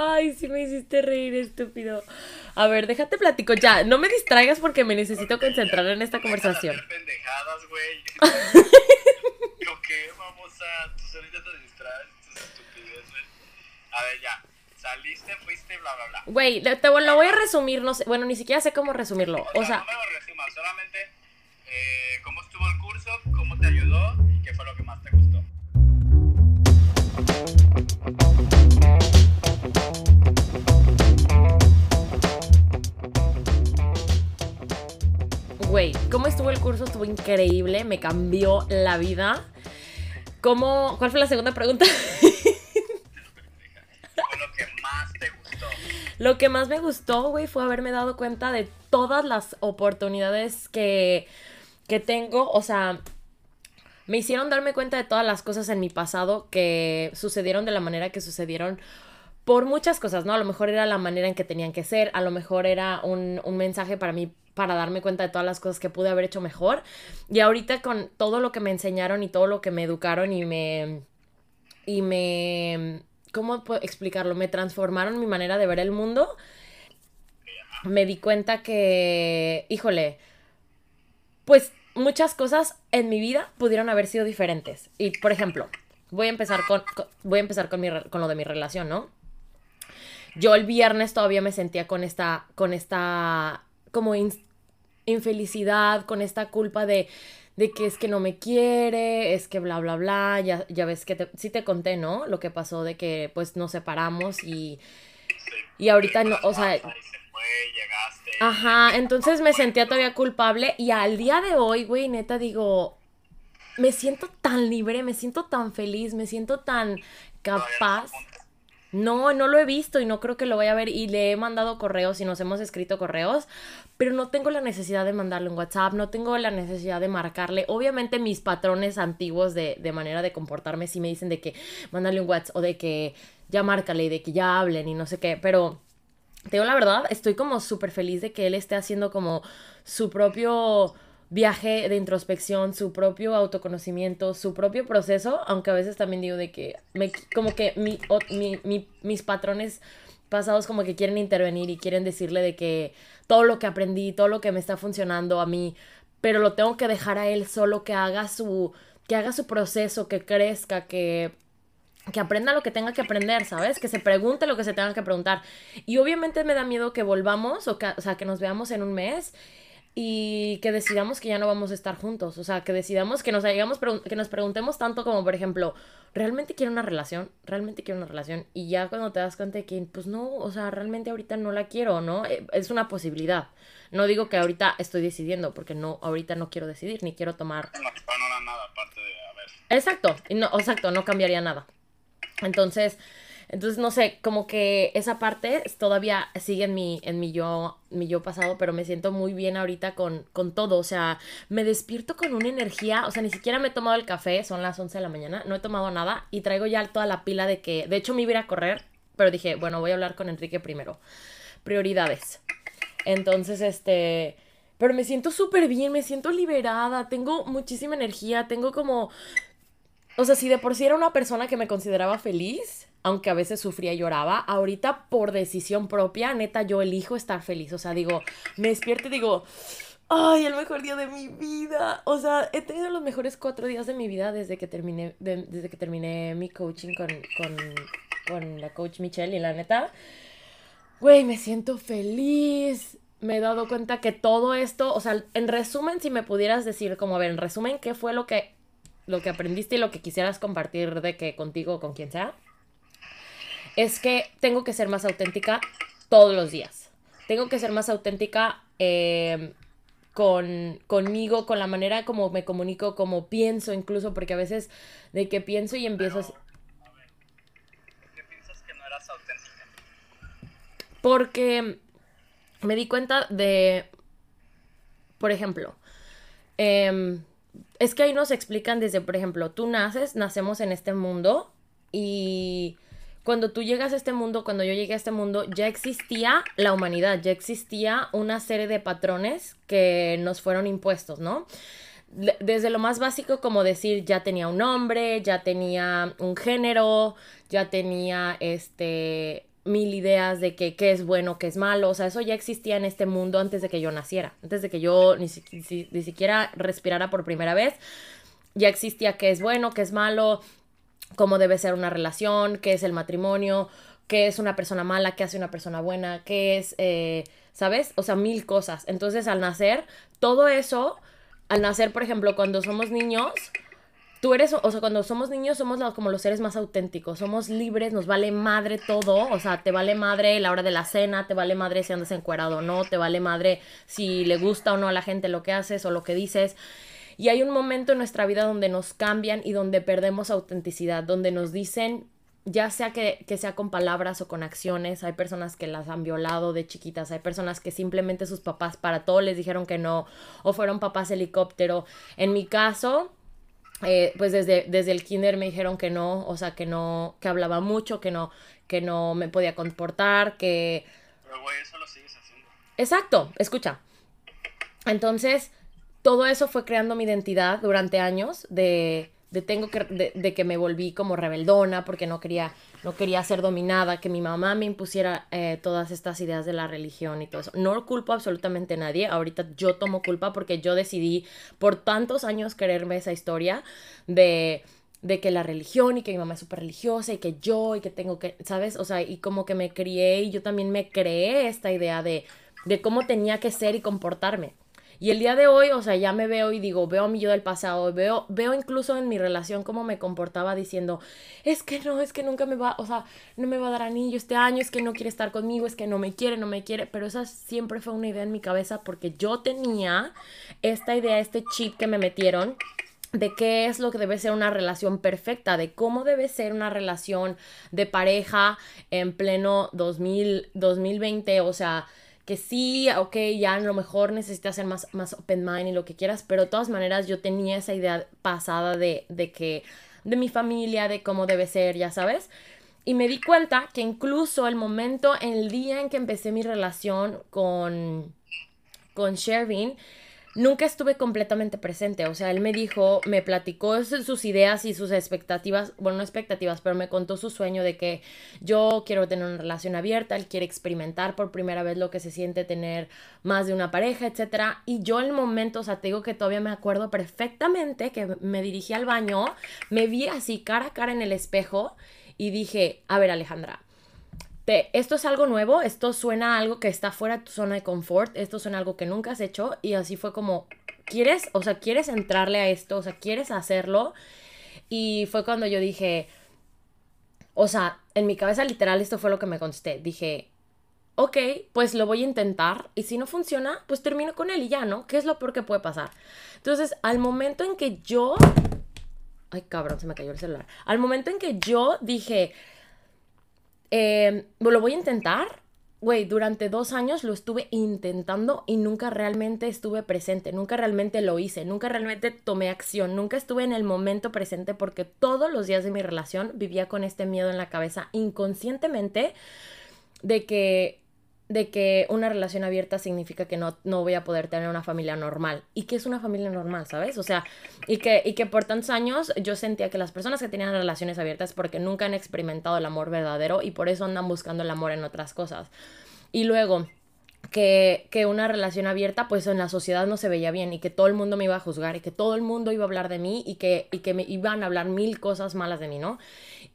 Ay, sí me hiciste reír, estúpido. A ver, déjate platico ya. No me distraigas porque me necesito concentrar en esta conversación. pendejadas, güey. ¿Yo qué? Vamos a... Tú ahorita te distraes, tus estupideces. A ver, ya. Saliste, fuiste, bla, bla, bla. Güey, te lo voy a resumir, no sé. Bueno, ni siquiera sé cómo resumirlo. O sea... No me lo resumas, solamente eh, cómo estuvo el curso, cómo te ayudó y qué fue lo que más te gustó. Güey, ¿cómo estuvo el curso? Estuvo increíble, me cambió la vida. ¿Cómo? ¿Cuál fue la segunda pregunta? lo que más te gustó? Lo que más me gustó, güey, fue haberme dado cuenta de todas las oportunidades que, que tengo. O sea, me hicieron darme cuenta de todas las cosas en mi pasado que sucedieron de la manera que sucedieron por muchas cosas, ¿no? A lo mejor era la manera en que tenían que ser, a lo mejor era un, un mensaje para mí para darme cuenta de todas las cosas que pude haber hecho mejor. Y ahorita con todo lo que me enseñaron y todo lo que me educaron y me... Y me... ¿Cómo puedo explicarlo? Me transformaron mi manera de ver el mundo. Me di cuenta que, híjole, pues muchas cosas en mi vida pudieron haber sido diferentes. Y, por ejemplo, voy a empezar con, voy a empezar con, mi, con lo de mi relación, ¿no? Yo el viernes todavía me sentía con esta, con esta, como infelicidad, con esta culpa de, de que es que no me quiere, es que bla, bla, bla, ya, ya ves que te, sí te conté, ¿no? Lo que pasó de que pues nos separamos y, y ahorita no, o sea... Ajá, entonces me sentía todavía culpable y al día de hoy, güey, neta digo, me siento tan libre, me siento tan feliz, me siento tan capaz. No, no lo he visto y no creo que lo vaya a ver y le he mandado correos y nos hemos escrito correos, pero no tengo la necesidad de mandarle un WhatsApp, no tengo la necesidad de marcarle. Obviamente mis patrones antiguos de, de manera de comportarme sí me dicen de que mándale un WhatsApp o de que ya márcale y de que ya hablen y no sé qué, pero te digo la verdad, estoy como súper feliz de que él esté haciendo como su propio viaje de introspección, su propio autoconocimiento, su propio proceso, aunque a veces también digo de que me, como que mi, mi, mis patrones pasados como que quieren intervenir y quieren decirle de que todo lo que aprendí, todo lo que me está funcionando a mí, pero lo tengo que dejar a él solo que haga su que haga su proceso, que crezca, que que aprenda lo que tenga que aprender, ¿sabes? Que se pregunte lo que se tenga que preguntar. Y obviamente me da miedo que volvamos, o, que, o sea, que nos veamos en un mes y que decidamos que ya no vamos a estar juntos. O sea, que decidamos que nos hayamos que nos preguntemos tanto como, por ejemplo, ¿realmente quiero una relación? ¿Realmente quiero una relación? Y ya cuando te das cuenta de que, pues no, o sea, realmente ahorita no la quiero, ¿no? Eh, es una posibilidad. No digo que ahorita estoy decidiendo, porque no, ahorita no quiero decidir, ni quiero tomar. No, no, nada, aparte de, a ver. Exacto, no, exacto, no cambiaría nada. Entonces, entonces, no sé, como que esa parte todavía sigue en mi, en mi yo, mi yo pasado, pero me siento muy bien ahorita con, con todo. O sea, me despierto con una energía. O sea, ni siquiera me he tomado el café, son las 11 de la mañana, no he tomado nada y traigo ya toda la pila de que, de hecho, me iba a correr, pero dije, bueno, voy a hablar con Enrique primero. Prioridades. Entonces, este. Pero me siento súper bien, me siento liberada, tengo muchísima energía, tengo como. O sea, si de por sí era una persona que me consideraba feliz, aunque a veces sufría y lloraba, ahorita por decisión propia, neta, yo elijo estar feliz. O sea, digo, me despierto y digo, ay, el mejor día de mi vida. O sea, he tenido los mejores cuatro días de mi vida desde que terminé, desde que terminé mi coaching con, con, con la coach Michelle y la neta, güey, me siento feliz. Me he dado cuenta que todo esto, o sea, en resumen, si me pudieras decir, como, a ver, en resumen, ¿qué fue lo que, lo que aprendiste y lo que quisieras compartir de que contigo o con quien sea? Es que tengo que ser más auténtica todos los días. Tengo que ser más auténtica em, con, conmigo, con la manera como me comunico, como pienso incluso, porque a veces de que pienso y empiezo... a ver, ¿por qué piensas que no eras auténtica? Porque me di cuenta de, por ejemplo, em, es que ahí nos explican desde, por ejemplo, tú naces, nacemos en este mundo y cuando tú llegas a este mundo, cuando yo llegué a este mundo, ya existía la humanidad, ya existía una serie de patrones que nos fueron impuestos, ¿no? Desde lo más básico como decir ya tenía un nombre, ya tenía un género, ya tenía este mil ideas de que qué es bueno, qué es malo. O sea, eso ya existía en este mundo antes de que yo naciera. Antes de que yo ni, ni siquiera respirara por primera vez. Ya existía qué es bueno, qué es malo, cómo debe ser una relación, qué es el matrimonio, qué es una persona mala, qué hace una persona buena, qué es, eh, ¿sabes? O sea, mil cosas. Entonces, al nacer, todo eso, al nacer, por ejemplo, cuando somos niños, tú eres, o sea, cuando somos niños somos como los seres más auténticos, somos libres, nos vale madre todo, o sea, te vale madre la hora de la cena, te vale madre si andas encuerado o no, te vale madre si le gusta o no a la gente lo que haces o lo que dices. Y hay un momento en nuestra vida donde nos cambian y donde perdemos autenticidad, donde nos dicen, ya sea que, que, sea con palabras o con acciones, hay personas que las han violado de chiquitas, hay personas que simplemente sus papás para todo les dijeron que no, o fueron papás helicóptero. En mi caso, eh, pues desde, desde el kinder me dijeron que no, o sea, que no, que hablaba mucho, que no, que no me podía comportar, que... Pero güey, eso lo sigues haciendo. Exacto, escucha. Entonces, todo eso fue creando mi identidad durante años de, de tengo que de, que me volví como rebeldona porque no quería no quería ser dominada que mi mamá me impusiera eh, todas estas ideas de la religión y todo eso no culpo absolutamente a nadie ahorita yo tomo culpa porque yo decidí por tantos años quererme esa historia de de que la religión y que mi mamá es súper religiosa y que yo y que tengo que, ¿sabes? O sea, y como que me crié y yo también me creé esta idea de, de cómo tenía que ser y comportarme. Y el día de hoy, o sea, ya me veo y digo, veo a mi yo del pasado, veo, veo incluso en mi relación cómo me comportaba diciendo, es que no, es que nunca me va, o sea, no me va a dar anillo este año, es que no quiere estar conmigo, es que no me quiere, no me quiere, pero esa siempre fue una idea en mi cabeza porque yo tenía esta idea, este chip que me metieron de qué es lo que debe ser una relación perfecta, de cómo debe ser una relación de pareja en pleno 2000, 2020, o sea, que sí, ok, ya a lo mejor necesitas ser más, más open mind y lo que quieras, pero de todas maneras yo tenía esa idea pasada de, de que, de mi familia, de cómo debe ser, ya sabes. Y me di cuenta que incluso el momento, el día en que empecé mi relación con, con Shervin, nunca estuve completamente presente. O sea, él me dijo, me platicó sus ideas y sus expectativas, bueno, no expectativas, pero me contó su sueño de que yo quiero tener una relación abierta, él quiere experimentar por primera vez lo que se siente tener más de una pareja, etcétera. Y yo en el momento, o sea, te digo que todavía me acuerdo perfectamente que me dirigí al baño, me vi así cara a cara en el espejo y dije, a ver Alejandra, esto es algo nuevo, esto suena a algo que está fuera de tu zona de confort, esto suena a algo que nunca has hecho y así fue como, ¿quieres? O sea, ¿quieres entrarle a esto? O sea, ¿quieres hacerlo? Y fue cuando yo dije, o sea, en mi cabeza literal esto fue lo que me contesté. Dije, ok, pues lo voy a intentar y si no funciona, pues termino con él y ya, ¿no? ¿Qué es lo peor que puede pasar? Entonces, al momento en que yo... Ay, cabrón, se me cayó el celular. Al momento en que yo dije, eh, lo voy a intentar. Güey, durante dos años lo estuve intentando y nunca realmente estuve presente, nunca realmente lo hice, nunca realmente tomé acción, nunca estuve en el momento presente porque todos los días de mi relación vivía con este miedo en la cabeza inconscientemente de que de que una relación abierta significa que no, no voy a poder tener una familia normal. ¿Y qué es una familia normal, sabes? O sea, y que, y que por tantos años yo sentía que las personas que tenían relaciones abiertas porque nunca han experimentado el amor verdadero y por eso andan buscando el amor en otras cosas. Y luego, que, que, una relación abierta pues en la sociedad no se veía bien y que todo el mundo me iba a juzgar y que todo el mundo iba a hablar de mí y que, y que me iban a hablar mil cosas malas de mí, ¿no?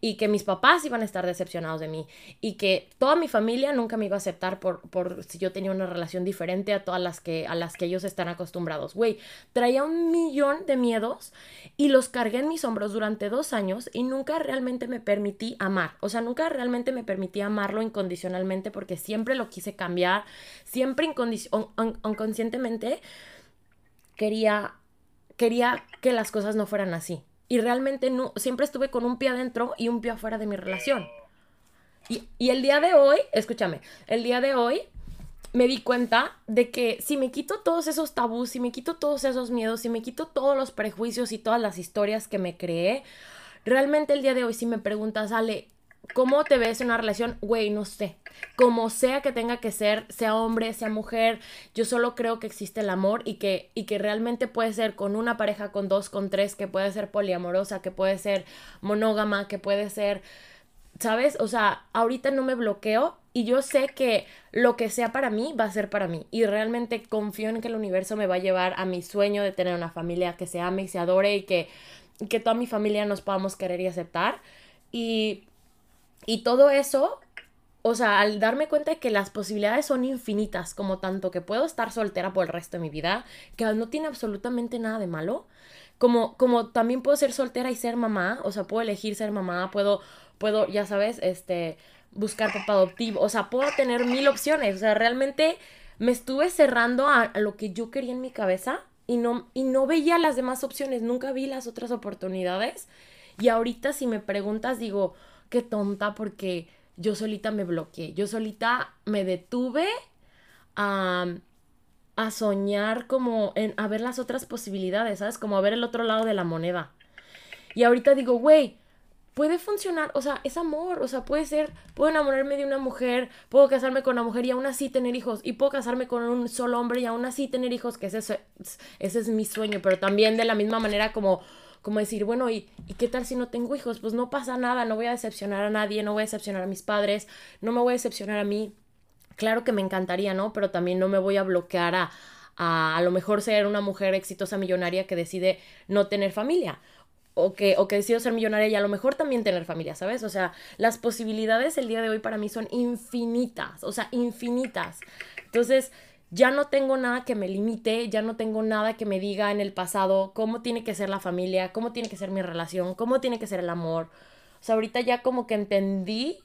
y que mis papás iban a estar decepcionados de mí y que toda mi familia nunca me iba a aceptar por, por si yo tenía una relación diferente a todas las que, a las que ellos están acostumbrados. Güey, traía un millón de miedos y los cargué en mis hombros durante dos años y nunca realmente me permití amar. O sea, nunca realmente me permití amarlo incondicionalmente porque siempre lo quise cambiar, siempre inconscientemente quería, quería que las cosas no fueran así y realmente no, siempre estuve con un pie adentro y un pie afuera de mi relación. Y, y el día de hoy, escúchame, el día de hoy me di cuenta de que si me quito todos esos tabús, si me quito todos esos miedos, si me quito todos los prejuicios y todas las historias que me creé, realmente el día de hoy si me preguntas, Ale, ¿Cómo te ves en una relación? Güey, no sé. Como sea que tenga que ser, sea hombre, sea mujer, yo solo creo que existe el amor y que, y que realmente puede ser con una pareja, con dos, con tres, que puede ser poliamorosa, que puede ser monógama, que puede ser ¿sabes? O sea, ahorita no me bloqueo y yo sé que lo que sea para mí va a ser para mí. Y realmente confío en que el universo me va a llevar a mi sueño de tener una familia que se ame y se adore y que, que toda mi familia nos podamos querer y aceptar. Y, y todo eso, o sea, al darme cuenta de que las posibilidades son infinitas, como tanto que puedo estar soltera por el resto de mi vida, que no tiene absolutamente nada de malo. Como, como también puedo ser soltera y ser mamá, o sea, puedo elegir ser mamá, puedo, puedo, ya sabes, este, buscar papá adoptivo, o sea, puedo tener mil opciones, o sea, realmente me estuve cerrando a, lo que yo quería en mi cabeza y no, y no veía las demás opciones, nunca vi las otras oportunidades y ahorita si me preguntas digo, qué tonta porque yo solita me bloqueé, yo solita me detuve a, a soñar como en a ver las otras posibilidades, ¿sabes? Como a ver el otro lado de la moneda. Y ahorita digo, güey, puede funcionar, o sea, es amor, o sea, puede ser, puedo enamorarme de una mujer, puedo casarme con una mujer y aún así tener hijos, y puedo casarme con un solo hombre y aún así tener hijos, que ese es, ese es mi sueño, pero también de la misma manera como, como decir, bueno, ¿y, ¿y qué tal si no tengo hijos? Pues no pasa nada, no voy a decepcionar a nadie, no voy a decepcionar a mis padres, no me voy a decepcionar a mí. Claro que me encantaría, ¿no? Pero también no me voy a bloquear a, a, a lo mejor ser una mujer exitosa millonaria que decide no tener familia o que, o que decido ser millonaria y a lo mejor también tener familia, ¿sabes? O sea, las posibilidades el día de hoy para mí son infinitas, o sea, infinitas. Entonces, ya no tengo nada que me limite, ya no tengo nada que me diga en el pasado cómo tiene que ser la familia, cómo tiene que ser mi relación, cómo tiene que ser el amor. O sea, ahorita ya como que entendí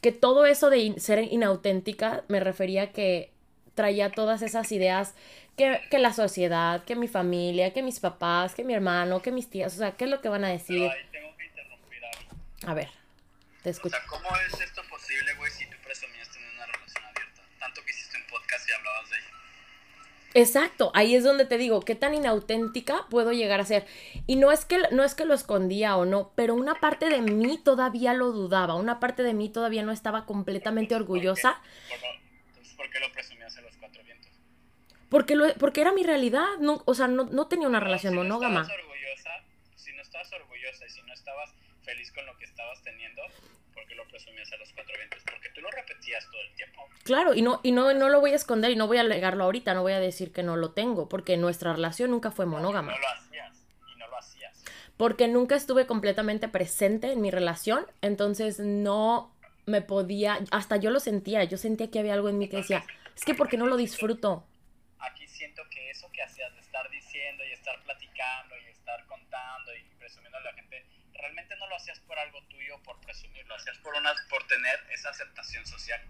que todo eso de ser inauténtica me refería que traía todas esas ideas que, que, la sociedad, que mi familia, que mis papás, que mi hermano, que mis tías, o sea, ¿qué es lo que van a decir? Tengo que interrumpir algo. A ver, te escucho. O sea, ¿cómo es esto posible, güey, si tú presumías tener una relación abierta? Tanto que hiciste podcast y hablabas de ello. Exacto, ahí es donde te digo, qué tan inauténtica puedo llegar a ser. Y no es que no es que lo escondía o no, pero una parte de mí todavía lo dudaba, una parte de mí todavía no estaba completamente orgullosa. ¿Por qué, entonces, ¿por qué lo presumías en los cuatro vientos? Porque, lo, porque era mi realidad, no, o sea, no, no tenía una No, relación si monógama. No estabas orgullosa, si no estabas orgullosa y si no estabas feliz con lo que estabas teniendo, ¿por qué lo presumías a los cuatro vientos? Porque tú lo repetías todo el tiempo. Claro, y no, y no, no lo voy a esconder y no voy a alegarlo ahorita, no voy a decir que no lo tengo, porque nuestra relación nunca fue monógama. No lo hacías y no lo hacías. Porque nunca estuve completamente presente en mi relación, entonces no me podía, hasta yo lo sentía, yo sentía que había algo en mí que decía, es que porque no lo disfruto. Aquí siento que eso que hacías de estar diciendo y estar platicando y estar contando y presumiendo a la gente, realmente no lo hacías por algo tuyo, por presumir, lo hacías por, una, por tener esa aceptación social.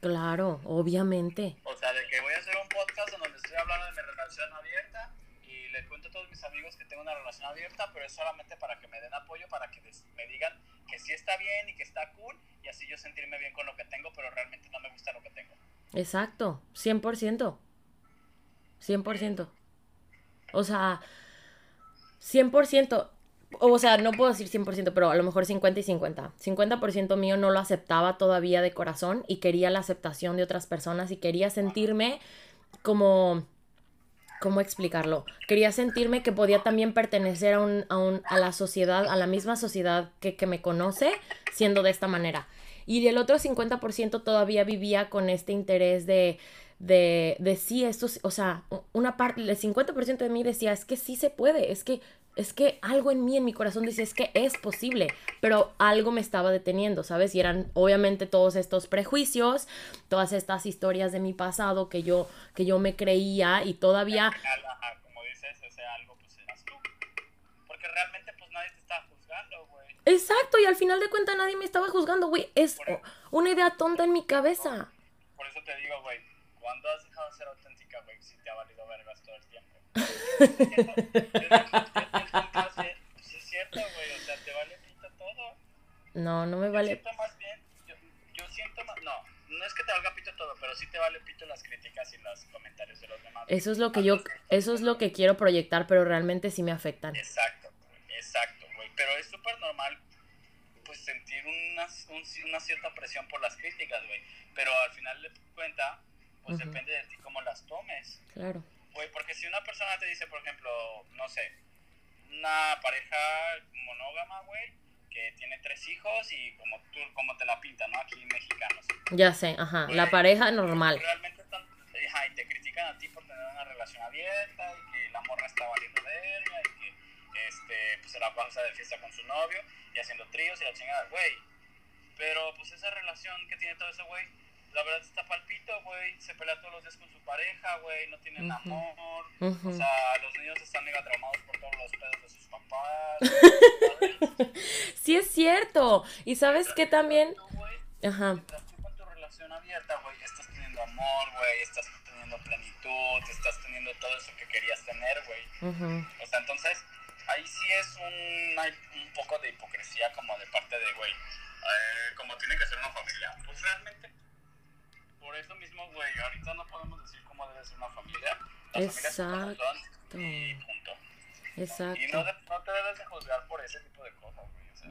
Claro, obviamente. O sea, de que voy a hacer un podcast en donde estoy hablando de mi relación abierta y le cuento a todos mis amigos que tengo una relación abierta, pero es solamente para que me den apoyo, para que me digan que sí está bien y que está cool y así yo sentirme bien con lo que tengo, pero realmente no me gusta lo que tengo. Exacto, 100%. 100%. O sea, 100%. O sea, no puedo decir 100%, pero a lo mejor 50 y 50. 50% mío no lo aceptaba todavía de corazón y quería la aceptación de otras personas y quería sentirme como... ¿Cómo explicarlo? Quería sentirme que podía también pertenecer a, un, a, un, a la sociedad, a la misma sociedad que, que me conoce, siendo de esta manera. Y el otro 50% todavía vivía con este interés de, de, de sí, esto, o sea, una parte, el 50% de mí decía, es que sí se puede, es que, es que algo en mí, en mi corazón decía, es que es posible, pero algo me estaba deteniendo, ¿sabes? Y eran obviamente todos estos prejuicios, todas estas historias de mi pasado que yo, que yo me creía y todavía... Al final, ajá, como dices, ese algo pues eras tú. Porque realmente pues nadie te estaba juzgando, güey. Exacto, y al final de cuentas nadie me estaba juzgando, güey, es una idea tonta en mi cabeza. Por eso te digo, güey, ¿cuándo has dejado de ser auténtica, güey? Si te ha valido vergas todo el tiempo. Sí es cierto, güey, o sea, te vale pito todo. No, no me Yo vale. siento más bien, yo, yo siento más, no, no es que te valga pito todo, pero sí te vale pito las críticas y los comentarios de los demás. Eso es lo que yo, eso es lo que quiero proyectar, pero realmente sí me afectan. Exacto, güey, exacto, güey, pero es súper normal, pues, sentir una, un- una cierta presión por las críticas, güey, pero al final de cuenta, pues, depende de ti cómo las tomes. Claro. Güey, porque si una persona te dice, por ejemplo, no sé, una pareja monógama, güey, que tiene tres hijos y como tú, como te la pintan, ¿no? Aquí mexicanos. Ya sé, ajá, la pareja normal. Realmente están, ajá, y te critican a ti por tener una relación abierta y que la morra está valiendo verga y que este, pues se la pasa de fiesta con su novio y haciendo tríos y la chingada, güey. Pero pues esa relación que tiene todo ese güey, la verdad está palpito, güey. Se pelea todos los días con su pareja, güey. No tienen amor. O sea, los niños están mega traumados por todos los pedos de sus papás. sí, es cierto. Y sabes que también. Ajá. Tú con tu relación abierta, güey, estás teniendo amor, güey. Estás teniendo plenitud. Estás teniendo todo eso que querías tener, güey. O sea, entonces ahí sí es un, hay un poco de hipocresía como de parte de, güey, eh, como tiene que ser una familia. Pues realmente, por eso mismo, güey, ahorita no podemos decir cómo debe ser una familia. Exacto. y punto. Exacto. Y no, no, te debes de juzgar por ese tipo de cosas, güey. O sea,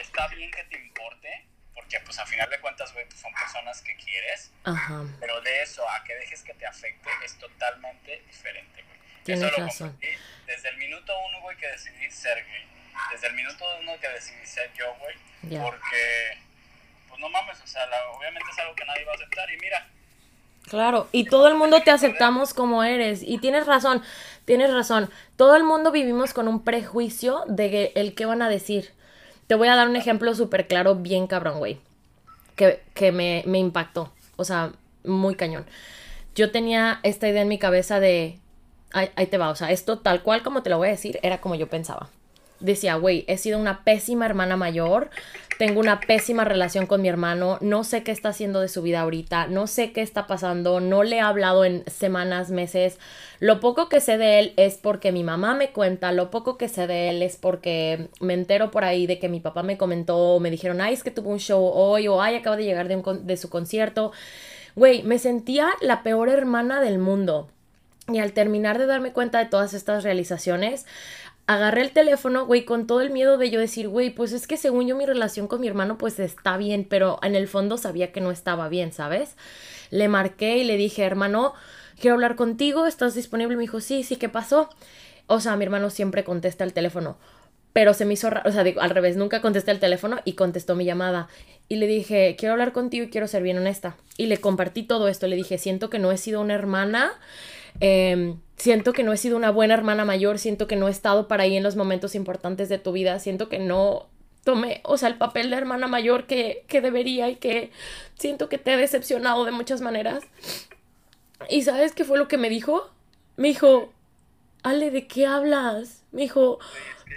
está bien que te importe, porque pues a final de cuentas, güey, pues son personas que quieres. Ajá. Pero de eso a que dejes que te afecte es totalmente diferente, güey. Tienes razón. Desde el minuto uno, güey, que decidí ser gay. Desde el minuto uno que decidí ser yo, güey. Porque, pues no mames, o sea, obviamente es algo que nadie va a aceptar. Y mira. Claro, y todo el mundo te aceptamos como eres. Y tienes razón, tienes razón. Todo el mundo vivimos con un prejuicio de el que van a decir. Te voy a dar un ejemplo súper claro, bien cabrón, güey. Que, que me, me impactó. O sea, muy cañón. Yo tenía esta idea en mi cabeza de ahí, te va, o sea, esto tal cual como te lo voy a decir, era como yo pensaba. Decía, güey, he sido una pésima hermana mayor, tengo una pésima relación con mi hermano, no sé qué está haciendo de su vida ahorita, no sé qué está pasando, no le he hablado en semanas, meses. Lo poco que sé de él es porque mi mamá me cuenta, lo poco que sé de él es porque me entero por ahí de que mi papá me comentó, me dijeron, ay, es que tuvo un show hoy o ay, acaba de llegar de, de su concierto. Güey, me sentía la peor hermana del mundo. Y al terminar de darme cuenta de todas estas realizaciones, agarré el teléfono, güey, con todo el miedo de yo decir, güey, pues es que según yo mi relación con mi hermano pues está bien, pero en el fondo sabía que no estaba bien, ¿sabes? Le marqué y le dije, hermano, quiero hablar contigo, ¿estás disponible? Me dijo, sí, sí, ¿qué pasó? O sea, mi hermano siempre contesta el teléfono, pero se me hizo o sea, digo, al revés, nunca contesté el teléfono y contestó mi llamada. Y le dije, quiero hablar contigo y quiero ser bien honesta. Y le compartí todo esto, le dije, siento que no he sido una hermana Em, siento que no he sido una buena hermana mayor, siento que no he estado para ahí en los momentos importantes de tu vida, siento que no tomé, o sea, el papel de hermana mayor que, que debería y que siento que te he decepcionado de muchas maneras. ¿Y sabes qué fue lo que me dijo? Me dijo, Ale, ¿de qué hablas? Me dijo,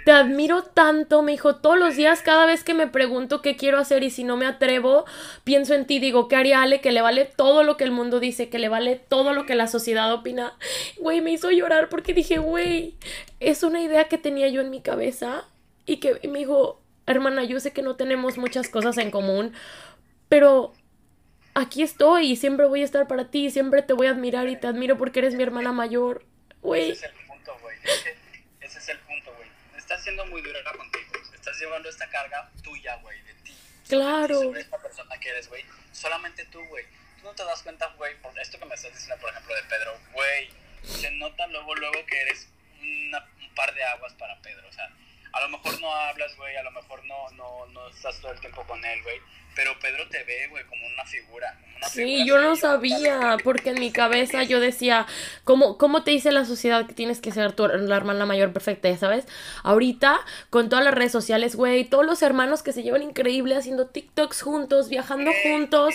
te admiro tanto, me dijo, todos los días, cada vez que me pregunto qué quiero hacer y si no me atrevo, pienso en ti, digo, ¿qué haría Ale? Que le vale todo lo que el mundo dice, que le vale todo lo que la sociedad opina. Güey, me hizo llorar porque dije, güey, es una idea que tenía yo en mi cabeza y que me dijo, hermana, yo sé que no tenemos muchas cosas en común, pero aquí estoy y siempre voy a estar para ti, siempre te voy a admirar y te admiro porque eres mi hermana mayor. Güey. Ese es el punto, güey estás siendo muy dura contigo. Estás llevando esta carga tuya, güey, de ti. Claro. Sobre, esta persona que eres, güey. Solamente tú, güey. Tú no te das cuenta, güey, por esto que me estás diciendo, por ejemplo, de Pedro, güey. Se nota luego, luego que eres un par de aguas para Pedro. O sea, a lo mejor no hablas, güey, a lo mejor no, no, no estás todo el tiempo con él, güey. Pero Pedro te ve, güey, como una figura. sí, yo no sabía, porque en mi cabeza yo decía, ¿cómo, ¿cómo te dice la sociedad que tienes que ser tu, la hermana mayor perfecta, ¿sabes? Ahorita, con todas las redes sociales, güey, todos los hermanos que se llevan increíble haciendo TikToks juntos, viajando juntos.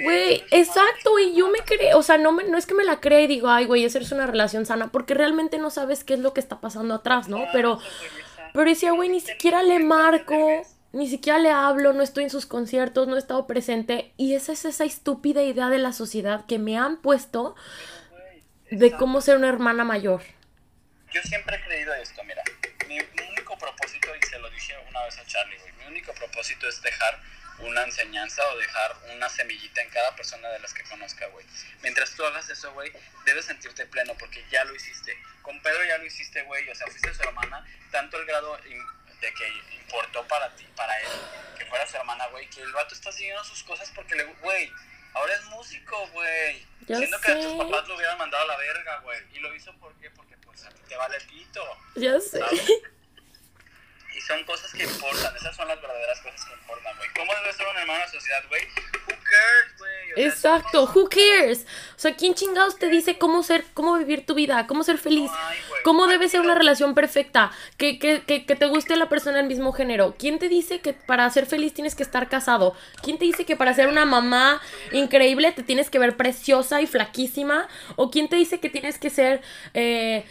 Güey, exacto, y yo me creo, o sea, no, me, no es que me la crea y digo, ay, güey, esa es una relación sana, porque realmente no sabes qué es lo que está pasando atrás, ¿no? Pero, pero decía, güey, ni siquiera le marco ni siquiera le hablo, no estoy en sus conciertos, no he estado presente. Y esa es esa estúpida idea de la sociedad que me han puesto de cómo ser una hermana mayor. Yo siempre he creído esto, mira. Mi único propósito, y se lo dije una vez a Charlie, güey, mi único propósito es dejar una enseñanza o dejar una semillita en cada persona de las que conozca, güey. Mientras tú hagas eso, güey, debes sentirte pleno porque ya lo hiciste. Con Pedro ya lo hiciste, güey, o sea, fuiste su hermana, tanto el grado de que importó para ti, para él, que fuera su hermana, güey, que el vato está siguiendo sus cosas porque le, güey, ahora es músico, güey. Siendo que tus papás lo hubieran mandado a la verga, güey. Y lo hizo ¿por qué? porque pues a ti te vale pito. Ya sé. Y son cosas que importan, esas son las verdaderas cosas que importan, güey. ¿Cómo debe ser un hermano la sociedad, güey? Who cares, güey? Exacto, who cares? O sea, ¿quién chingados te dice cómo ser, cómo vivir tu vida, cómo ser feliz? ¿Cómo debe ser una relación perfecta? Que, que, que, que te guste la persona del mismo género. ¿Quién te dice que para ser feliz tienes que estar casado? ¿Quién te dice que para ser una mamá increíble te tienes que ver preciosa y flaquísima? ¿O quién te dice que tienes que ser... eh,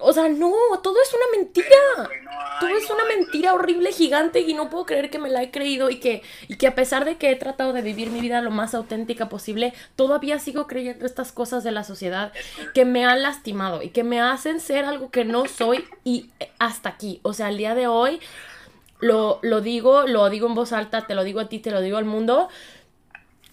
o sea, no, todo es una mentira. güey, no hay, Todo es una mentira horrible, gigante, y no puedo creer que me la he creído y que, y que a pesar de que he tratado de vivir mi vida lo más auténtica posible, todavía sigo creyendo estas cosas de la sociedad que me han lastimado y que me hacen ser algo que no soy y hasta aquí. O sea, al día de hoy lo, lo digo, lo digo en voz alta, te lo digo a ti, te lo digo al mundo,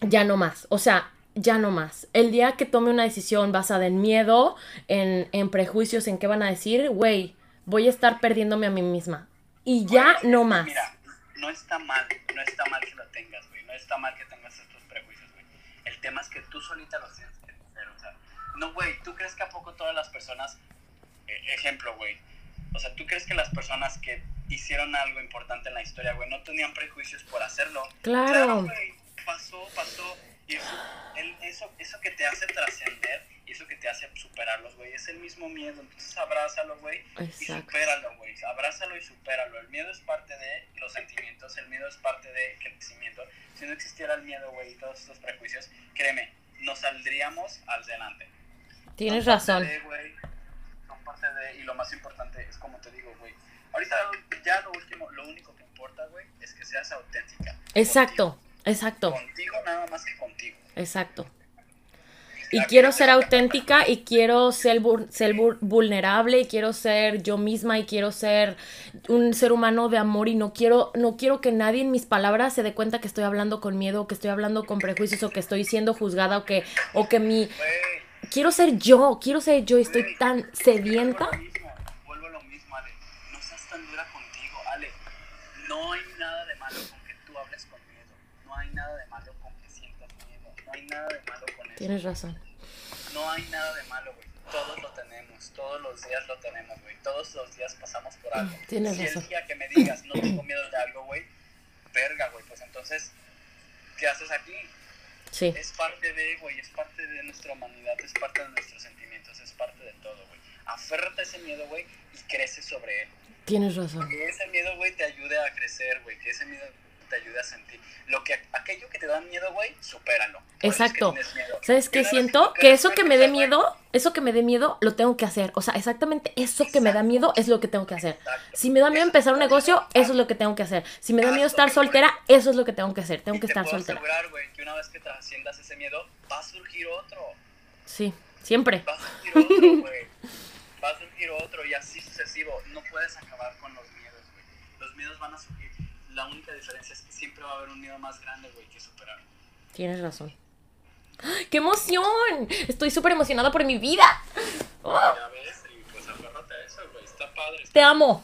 ya no más. O sea, ya no más. El día que tome una decisión basada en miedo, en, en prejuicios, en qué van a decir, güey, voy a estar perdiéndome a mí misma. Y ya no más. Mira, no está mal, no está mal que lo tengas, güey. No está mal que tengas estos prejuicios, güey. El tema es que tú solita los tienes que hacer, o sea. No, güey, ¿tú crees que a poco todas las personas. eh, ejemplo, güey. O sea, ¿tú crees que las personas que hicieron algo importante en la historia, güey, no tenían prejuicios por hacerlo? Claro. güey. Pasó, pasó. Y eso, el- eso, eso que te hace trascender y eso que te hace superarlos, güey, es el mismo miedo. Entonces abrázalo, güey. Y supéralo, güey. Abrázalo y supéralo. El miedo es parte de los sentimientos, el miedo es parte de crecimiento. Si no existiera el miedo, güey, y todos estos prejuicios, créeme, nos saldríamos al delante. Tienes Son parte razón. de, güey, son parte de, y lo más importante es como te digo, güey. Ahorita ya lo último, lo único que importa, güey, es que seas auténtica. Exacto, exacto, Contigo, nada más que contigo. exacto. Y quiero ser auténtica y quiero ser, ser vul- vulnerable y quiero ser yo misma y quiero ser un ser humano de amor y no quiero no quiero que nadie en mis palabras se dé cuenta que estoy hablando con miedo o que estoy hablando con prejuicios o que estoy siendo juzgada o que o que mi quiero ser yo, quiero ser yo y estoy tan sedienta. a lo mismo, vuelvo a lo mismo, Ale. No seas tan dura contigo, Ale. No hay nada de malo con que tú hables con miedo. No hay nada de malo con que sientas miedo. No hay nada de malo con eso. Tienes razón. No hay nada de malo, güey. Todos lo tenemos, todos los días lo tenemos, güey. Todos los días pasamos por algo. Tienes si razón. el día que me digas no tengo miedo de algo, güey, verga, güey, pues entonces, ¿qué haces aquí? Sí, Es parte de, güey, es parte de nuestra humanidad, es parte de nuestros sentimientos, es parte de todo, güey. Aférrate a ese miedo, güey, y crece sobre él. tienes razón. Que ese miedo, güey, te ayude a crecer, güey, que ese miedo te ayude a sentir. Lo que, aquello que te da miedo, güey, supéralo. Eso es que Exacto. miedo. ¿Sabes qué siento? superas Que eso que me dé miedo, eso que me dé miedo, lo tengo que hacer. O sea, exactamente eso que me da miedo es lo que tengo que hacer. Exacto. Si me da miedo empezar un negocio, eso es lo que tengo que hacer. Si me da miedo estar soltera, eso es lo que tengo que hacer. Tengo Y que te estar puedo soltera. asegurar, güey, que una vez que trasciendas ese miedo, va a surgir otro. Sí, siempre. Va a surgir otro, güey. Va a surgir otro y así sucesivo. No puedes acabar con los miedos, güey. Los miedos van a surgir. La única diferencia es que siempre va a haber un miedo más grande, güey, que superar. Tienes razón. ¡Ay, ¡Qué emoción! Estoy súper emocionada por mi vida. ¡Ah! Ya ves, y pues aférrate a eso, güey. Está padre. Te amo.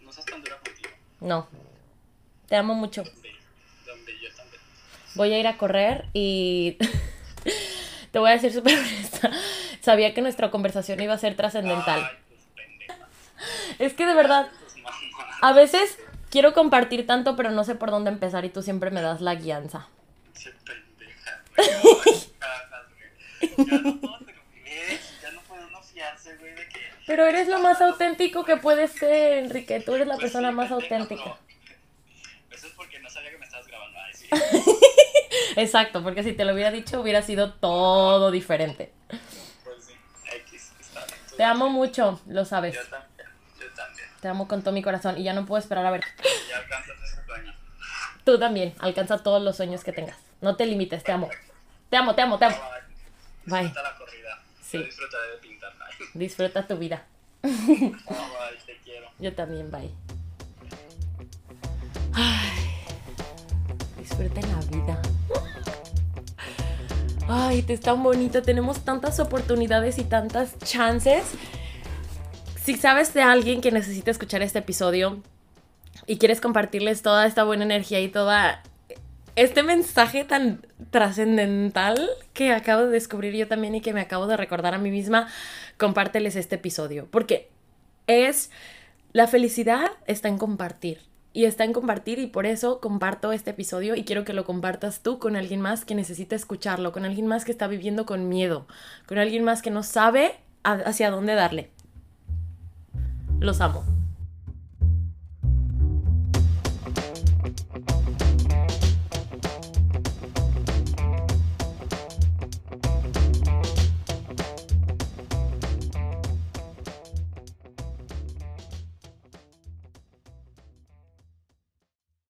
No seas tan dura contigo. No. Te amo mucho. Donde, donde yo también. Voy a ir a correr y te voy a decir súper honesta. Sabía que nuestra conversación iba a ser trascendental. Pues. Es que de verdad, Pues a veces quiero compartir tanto, pero no sé por dónde empezar y tú siempre me das la guianza. Che pendeja, güey. Ay, cajas, güey. Ya no puedo ¿ves? Ya no puede uno fiarse, güey, de que. Pero eres lo más auténtico que puedes ser, Enrique. Tú eres la Pues persona sí, más pendeja, auténtica. pero Eso es porque no sabía que me estabas grabando. Ay, sí. Exacto, porque si te lo hubiera dicho hubiera sido todo diferente. Pues sí. X, está bien. Te amo mucho, lo sabes. Yo también. Te amo con todo mi corazón y ya no puedo esperar a ver. Ya alcanzas ese sueño. Tú también, alcanza todos los sueños que tengas. No te limites, te amo. Te amo, te amo, te amo. Bye. Disfruta la corrida. Sí. Yo disfrutaré de pintarla. Disfruta tu vida. Bye, te quiero. Yo también, bye. Ay, disfruten la vida. Ay, te es tan bonita. Tenemos tantas oportunidades y tantas chances. Si sabes de alguien que necesita escuchar este episodio y quieres compartirles toda esta buena energía y toda este mensaje tan trascendental que acabo de descubrir yo también y que me acabo de recordar a mí misma, compárteles este episodio. Porque es La felicidad está en compartir. Y está en compartir y por eso comparto este episodio y quiero que lo compartas tú con alguien más que necesita escucharlo, con alguien más que está viviendo con miedo, con alguien más que no sabe hacia dónde darle. Los amo.